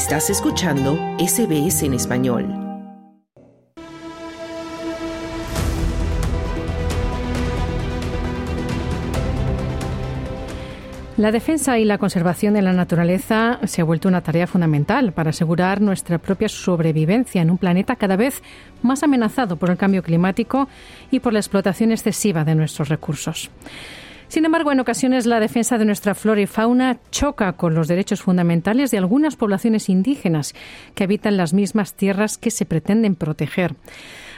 Estás escuchando SBS en español. La defensa y la conservación de la naturaleza se ha vuelto una tarea fundamental para asegurar nuestra propia sobrevivencia en un planeta cada vez más amenazado por el cambio climático y por la explotación excesiva de nuestros recursos. Sin embargo, en ocasiones la defensa de nuestra flora y fauna choca con los derechos fundamentales de algunas poblaciones indígenas que habitan las mismas tierras que se pretenden proteger.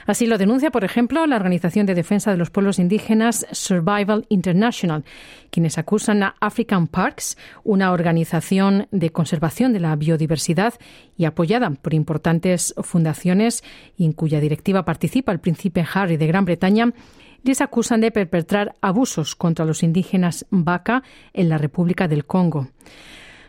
Así lo denuncia, por ejemplo, la Organización de Defensa de los Pueblos Indígenas Survival International, quienes acusan a African Parks, una organización de conservación de la biodiversidad y apoyada por importantes fundaciones y en cuya directiva participa el príncipe Harry de Gran Bretaña, les acusan de perpetrar abusos contra los indígenas Vaca en la República del Congo.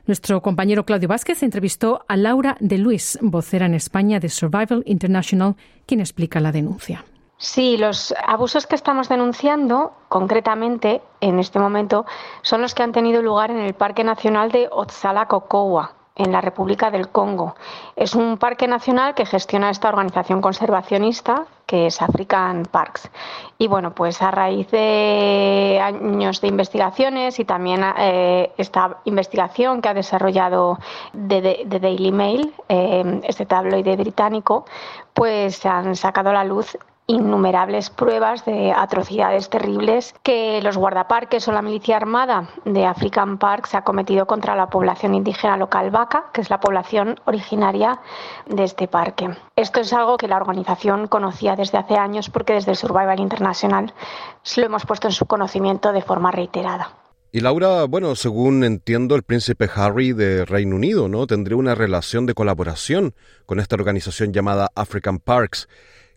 Nuestro compañero Claudio Vázquez entrevistó a Laura de Luis, vocera en España de Survival International, quien explica la denuncia. Sí, los abusos que estamos denunciando concretamente en este momento son los que han tenido lugar en el Parque Nacional de Otsala-Cocoa, en la República del Congo. Es un parque nacional que gestiona esta organización conservacionista que es African Parks. Y bueno, pues a raíz de años de investigaciones y también eh, esta investigación que ha desarrollado de, Daily Mail, eh, este tabloide británico, pues se han sacado a la luz innumerables pruebas de atrocidades terribles que los guardaparques o la milicia armada de African Park se ha cometido contra la población indígena local vaca, que es la población originaria de este parque. Esto es algo que la organización conocía desde hace años porque desde Survival International lo hemos puesto en su conocimiento de forma reiterada. Y Laura, bueno, según entiendo, el príncipe Harry de Reino Unido, ¿no? Tendría una relación de colaboración con esta organización llamada African Parks.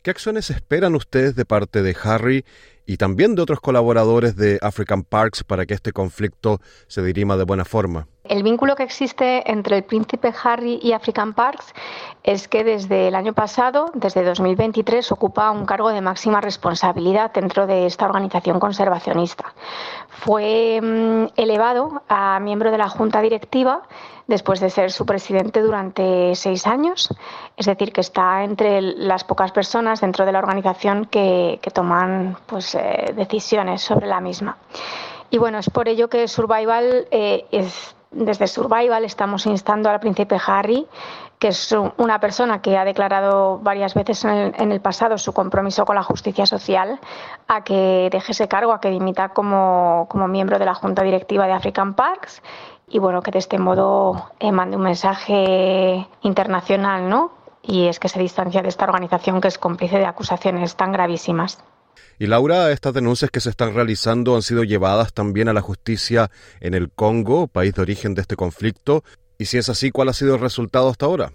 ¿Qué acciones esperan ustedes de parte de Harry y también de otros colaboradores de African Parks para que este conflicto se dirima de buena forma? El vínculo que existe entre el príncipe Harry y African Parks es que desde el año pasado, desde 2023, ocupa un cargo de máxima responsabilidad dentro de esta organización conservacionista. Fue mm, elevado a miembro de la junta directiva después de ser su presidente durante seis años. Es decir, que está entre las pocas personas dentro de la organización que, toman pues, eh, decisiones sobre la misma. Y bueno, es por ello que Survival eh, es desde Survival estamos instando al príncipe Harry, que es una persona que ha declarado varias veces en el, pasado su compromiso con la justicia social, a que deje ese cargo, a que dimita como, como miembro de la junta directiva de African Parks y bueno, que de este modo eh, mande un mensaje internacional, ¿no? Y es que se distancia de esta organización que es cómplice de acusaciones tan gravísimas. Y Laura, estas denuncias que se están realizando han sido llevadas también a la justicia en el Congo, país de origen de este conflicto. Y si es así, ¿cuál ha sido el resultado hasta ahora?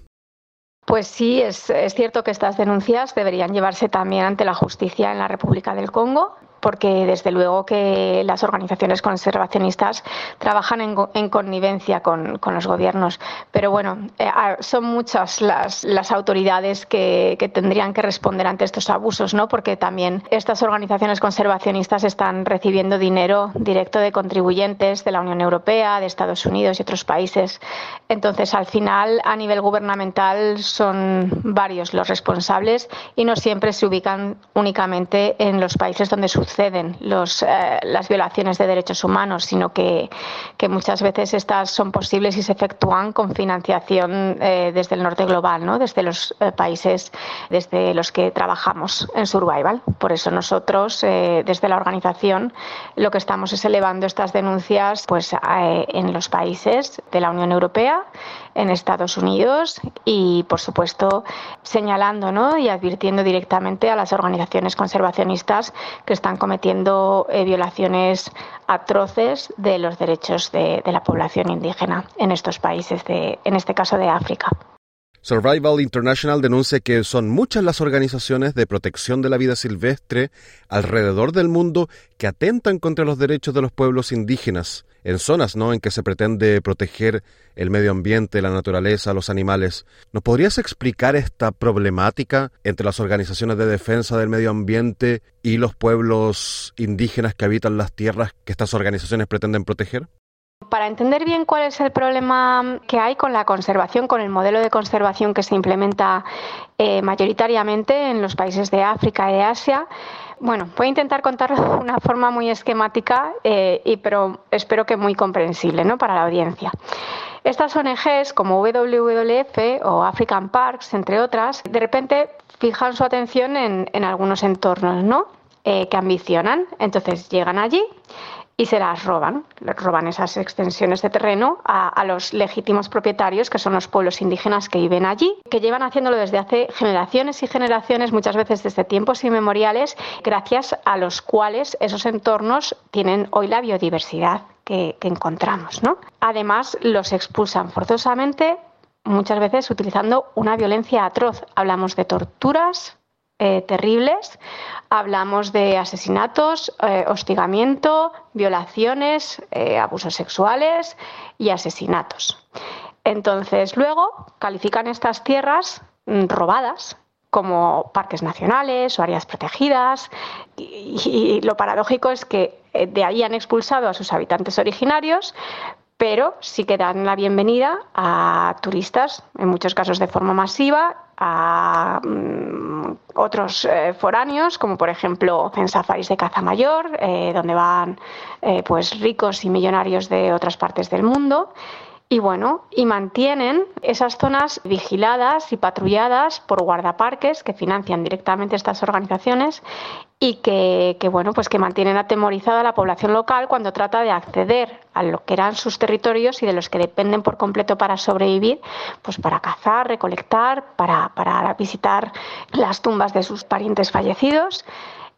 Pues sí, es, es, cierto que estas denuncias deberían llevarse también ante la justicia en la República del Congo porque desde luego que las organizaciones conservacionistas trabajan en, connivencia con, los gobiernos. Pero bueno, eh, son muchas las, autoridades que, tendrían que responder ante estos abusos, ¿no? porque también estas organizaciones conservacionistas están recibiendo dinero directo de contribuyentes de la Unión Europea, de Estados Unidos y otros países. Entonces, al final, a nivel gubernamental, son varios los responsables y no siempre se ubican únicamente en los países donde sucede suceden eh, las violaciones de derechos humanos, sino que, que, muchas veces estas son posibles y se efectúan con financiación eh, desde el norte global, ¿no? desde los eh, países desde los que trabajamos en Survival. Por eso nosotros, desde la organización, lo que estamos es elevando estas denuncias pues, en los países de la Unión Europea en Estados Unidos y, por supuesto, señalando ¿no? y advirtiendo directamente a las organizaciones conservacionistas que están cometiendo eh, violaciones atroces de los derechos de, de, la población indígena en estos países, de, en este caso de África. Survival International denuncia que son muchas las organizaciones de protección de la vida silvestre alrededor del mundo que atentan contra los derechos de los pueblos indígenas en zonas ¿no? en que se pretende proteger el medio ambiente, la naturaleza, los animales. ¿Nos podrías explicar esta problemática entre las organizaciones de defensa del medio ambiente y los pueblos indígenas que habitan las tierras que estas organizaciones pretenden proteger? Para entender bien cuál es el problema que hay con la conservación, con el modelo de conservación que se implementa eh, mayoritariamente en los países de África y de Asia, bueno, voy a intentar contarlo de una forma muy esquemática, eh, y, pero espero que muy comprensible ¿no? para la audiencia. Estas ONGs como WWF o African Parks, entre otras, de repente fijan su atención en, en algunos entornos ¿no? Eh, que ambicionan. Entonces llegan allí y se las roban, roban esas extensiones de terreno a, los legítimos propietarios, que son los pueblos indígenas que viven allí, que llevan haciéndolo desde hace generaciones y generaciones, muchas veces desde tiempos inmemoriales, gracias a los cuales esos entornos tienen hoy la biodiversidad que, encontramos. ¿no? Además, los expulsan forzosamente, muchas veces utilizando una violencia atroz. Hablamos de torturas, eh, terribles. Hablamos de asesinatos, eh, hostigamiento, violaciones, eh, abusos sexuales y asesinatos. Entonces, luego califican estas tierras mm, robadas como parques nacionales o áreas protegidas y, lo paradójico es que de ahí han expulsado a sus habitantes originarios, pero sí que dan la bienvenida a turistas, en muchos casos de forma masiva, a mm, otros eh, foráneos, como por ejemplo en safaris de caza mayor, eh, donde van eh, pues ricos y millonarios de otras partes del mundo. Y bueno, y mantienen esas zonas vigiladas y patrulladas por guardaparques que financian directamente estas organizaciones y que, bueno, pues que mantienen atemorizada a la población local cuando trata de acceder a lo que eran sus territorios y de los que dependen por completo para sobrevivir, pues para cazar, recolectar, para, para visitar las tumbas de sus parientes fallecidos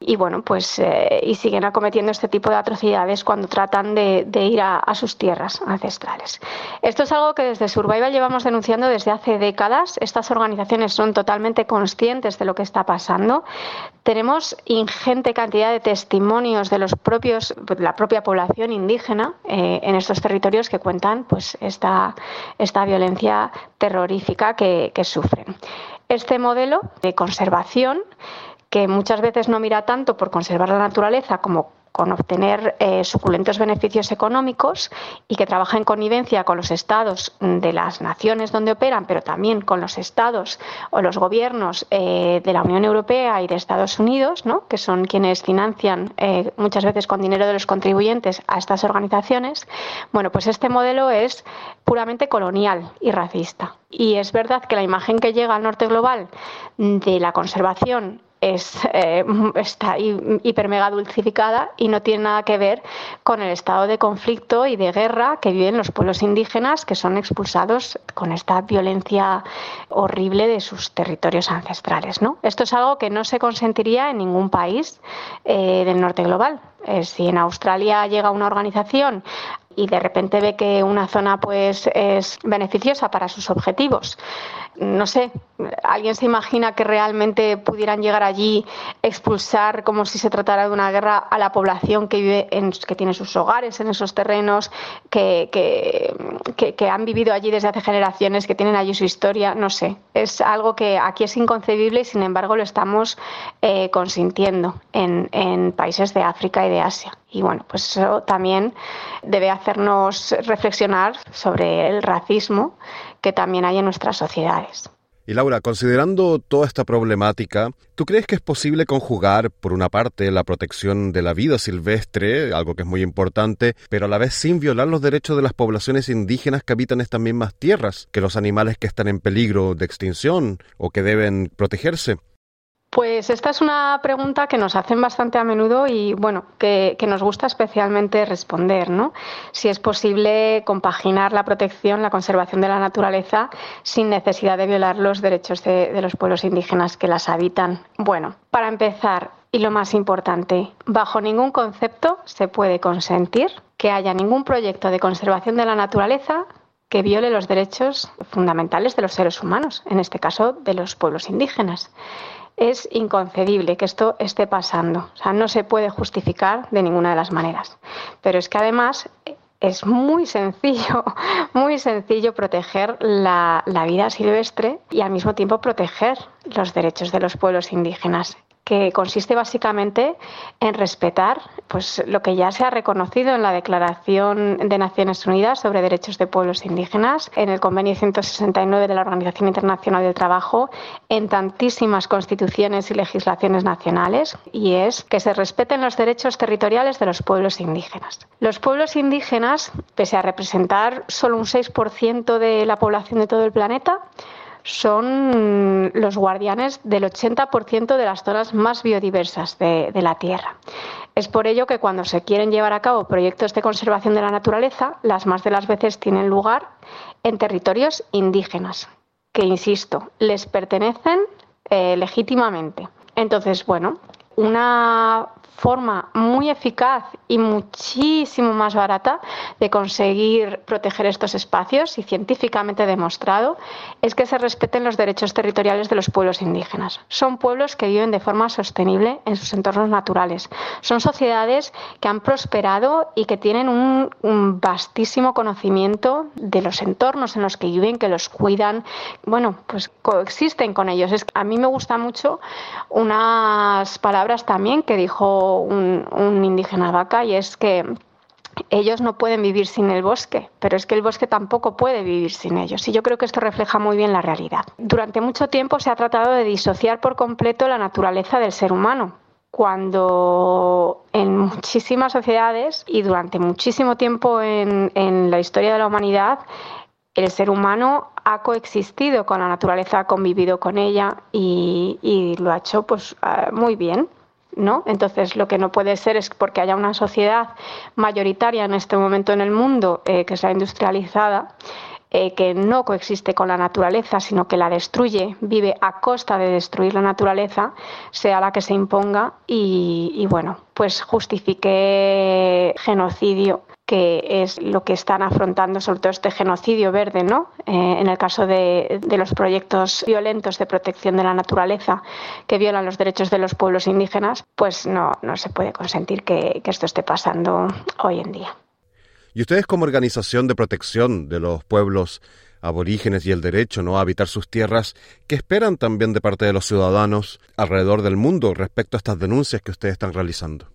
y bueno, pues eh, y siguen acometiendo este tipo de atrocidades cuando tratan de, ir a, sus tierras ancestrales. Esto es algo que desde Survival llevamos denunciando desde hace décadas. Estas organizaciones son totalmente conscientes de lo que está pasando. Tenemos ingente cantidad de testimonios de los propios, la propia población indígena eh, en estos territorios que cuentan pues esta, esta violencia terrorífica que sufren. Este modelo de conservación que muchas veces no mira tanto por conservar la naturaleza como con obtener eh, suculentos beneficios económicos y que trabaja en connivencia con los estados de las naciones donde operan, pero también con los estados o los gobiernos eh, de la Unión Europea y de Estados Unidos, ¿no? que son quienes financian eh, muchas veces con dinero de los contribuyentes a estas organizaciones. Bueno, pues este modelo es puramente colonial y racista. Y es verdad que la imagen que llega al norte global de la conservación es, eh, está hiper mega dulcificada y no tiene nada que ver con el estado de conflicto y de guerra que viven los pueblos indígenas que son expulsados con esta violencia horrible de sus territorios ancestrales. ¿no? Esto es algo que no se consentiría en ningún país eh, del norte global. Eh, si en Australia llega una organización y de repente ve que una zona pues es beneficiosa para sus objetivos. No sé, ¿alguien se imagina que realmente pudieran llegar allí, expulsar como si se tratara de una guerra a la población que vive en, que tiene sus hogares en esos terrenos, que, que, han vivido allí desde hace generaciones, que tienen allí su historia? No sé, es algo que aquí es inconcebible y sin embargo lo estamos eh, consintiendo en, en países de África y de Asia. Y bueno, pues eso también debe hacernos reflexionar sobre el racismo que también hay en nuestras sociedades. Y Laura, considerando toda esta problemática, ¿tú crees que es posible conjugar, por una parte, la protección de la vida silvestre, algo que es muy importante, pero a la vez sin violar los derechos de las poblaciones indígenas que habitan estas mismas tierras, que los animales que están en peligro de extinción o que deben protegerse? Pues esta es una pregunta que nos hacen bastante a menudo y bueno, que, nos gusta especialmente responder, ¿no? Si es posible compaginar la protección, la conservación de la naturaleza sin necesidad de violar los derechos de, de los pueblos indígenas que las habitan. Bueno, para empezar, y lo más importante, bajo ningún concepto se puede consentir que haya ningún proyecto de conservación de la naturaleza que viole los derechos fundamentales de los seres humanos, en este caso de los pueblos indígenas es inconcebible que esto esté pasando. O sea, no se puede justificar de ninguna de las maneras. Pero es que además es muy sencillo, muy sencillo proteger la, vida silvestre y al mismo tiempo proteger los derechos de los pueblos indígenas. Que consiste básicamente en respetar pues, lo que ya se ha reconocido en la Declaración de Naciones Unidas sobre Derechos de Pueblos Indígenas, en el Convenio 169 de la Organización Internacional del Trabajo, en tantísimas constituciones y legislaciones nacionales, y es que se respeten los derechos territoriales de los pueblos indígenas. Los pueblos indígenas, pese a representar solo un 6% de la población de todo el planeta, son los guardianes del 80% de las zonas más biodiversas de, la Tierra. Es por ello que cuando se quieren llevar a cabo proyectos de conservación de la naturaleza, las más de las veces tienen lugar en territorios indígenas, que, insisto, les pertenecen eh, legítimamente. Entonces, bueno, una forma muy eficaz y muchísimo más barata de conseguir proteger estos espacios y científicamente demostrado es que se respeten los derechos territoriales de los pueblos indígenas. Son pueblos que viven de forma sostenible en sus entornos naturales. Son sociedades que han prosperado y que tienen un, vastísimo conocimiento de los entornos en los que viven, que los cuidan, bueno, pues coexisten con ellos. Es, a mí me gusta mucho unas palabras también que dijo un, indígena vaca y es que ellos no pueden vivir sin el bosque, pero es que el bosque tampoco puede vivir sin ellos. Y yo creo que esto refleja muy bien la realidad. Durante mucho tiempo se ha tratado de disociar por completo la naturaleza del ser humano, cuando en muchísimas sociedades y durante muchísimo tiempo en, la historia de la humanidad, el ser humano ha coexistido con la naturaleza, ha convivido con ella y, y lo ha hecho pues, ah, muy bien. ¿No? Entonces, lo que no puede ser es porque haya una sociedad mayoritaria en este momento en el mundo eh, que sea industrializada, eh, que no coexiste con la naturaleza, sino que la destruye, vive a costa de destruir la naturaleza, sea la que se imponga y, y bueno, pues justifique genocidio que es lo que están afrontando sobre todo este genocidio verde, ¿no? Eh, en el caso de, los proyectos violentos de protección de la naturaleza que violan los derechos de los pueblos indígenas, pues no, no se puede consentir que, que esto esté pasando hoy en día. Y ustedes como organización de protección de los pueblos aborígenes y el derecho ¿no? a habitar sus tierras, ¿qué esperan también de parte de los ciudadanos alrededor del mundo respecto a estas denuncias que ustedes están realizando?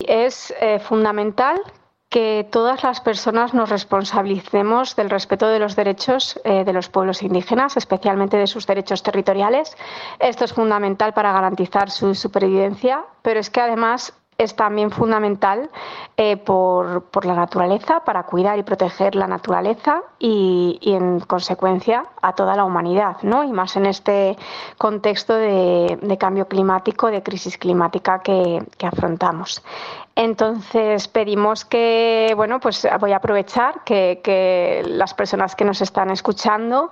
Es eh, fundamental que todas las personas nos responsabilicemos del respeto de los derechos eh, de los pueblos indígenas, especialmente de sus derechos territoriales. Esto es fundamental para garantizar su supervivencia, pero es que además es también fundamental eh, por, la naturaleza, para cuidar y proteger la naturaleza y, en consecuencia a toda la humanidad, ¿no? Y más en este contexto de, cambio climático, de crisis climática que, que, afrontamos. Entonces pedimos que, bueno, pues voy a aprovechar que, las personas que nos están escuchando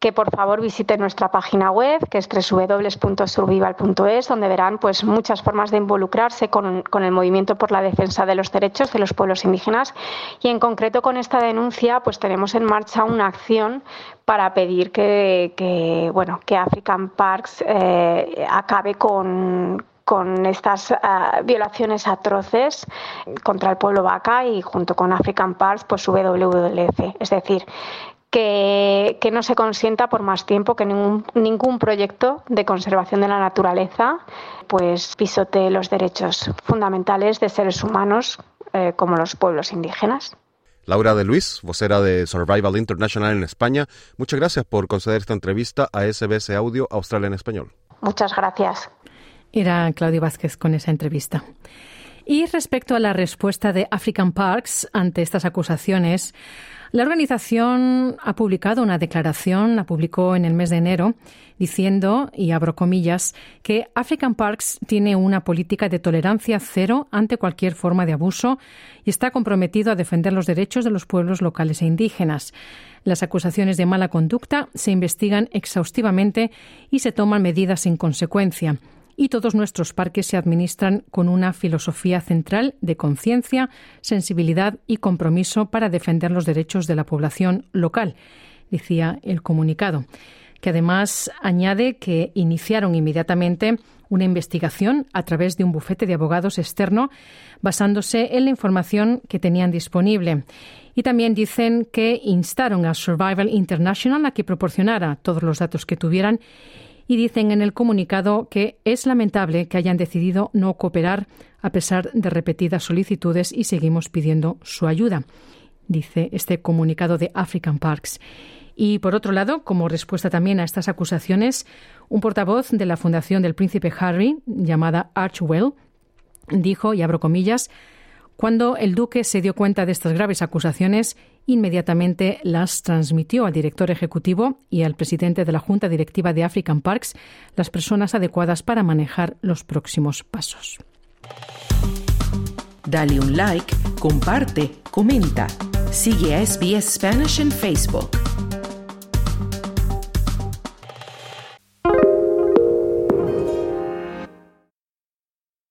que por favor visiten nuestra página web, que es www.survival.es, donde verán pues muchas formas de involucrarse con, el movimiento por la defensa de los derechos de los pueblos indígenas. Y en concreto con esta denuncia pues tenemos en marcha una acción para pedir que, bueno que African Parks eh, acabe con con estas ah, violaciones atroces contra el pueblo vaca y junto con African Parks pues WWF. Es decir, que, no se consienta por más tiempo que ningún, ningún proyecto de conservación de la naturaleza pues pisotee los derechos fundamentales de seres humanos eh, como los pueblos indígenas. Laura de Luis, vocera de Survival International en España, muchas gracias por conceder esta entrevista a SBS Audio Australia en Español. Muchas gracias. Era Claudio Vázquez con esa entrevista. Y respecto a la respuesta de African Parks ante estas acusaciones, la organización ha publicado una declaración, la publicó en el mes de enero, diciendo, y abro comillas, que African Parks tiene una política de tolerancia cero ante cualquier forma de abuso y está comprometido a defender los derechos de los pueblos locales e indígenas. Las acusaciones de mala conducta se investigan exhaustivamente y se toman medidas en consecuencia y todos nuestros parques se administran con una filosofía central de conciencia, sensibilidad y compromiso para defender los derechos de la población local, decía el comunicado, que además añade que iniciaron inmediatamente una investigación a través de un bufete de abogados externo basándose en la información que tenían disponible. Y también dicen que instaron a Survival International a que proporcionara todos los datos que tuvieran y dicen en el comunicado que es lamentable que hayan decidido no cooperar a pesar de repetidas solicitudes y seguimos pidiendo su ayuda, dice este comunicado de African Parks. Y por otro lado, como respuesta también a estas acusaciones, un portavoz de la Fundación del Príncipe Harry, llamada Archwell, dijo, y abro comillas, cuando el duque se dio cuenta de estas graves acusaciones, inmediatamente las transmitió al director ejecutivo y al presidente de la Junta Directiva de African Parks, las personas adecuadas para manejar los próximos pasos. Dale un like, comparte, comenta. Sigue a SBS Spanish en Facebook.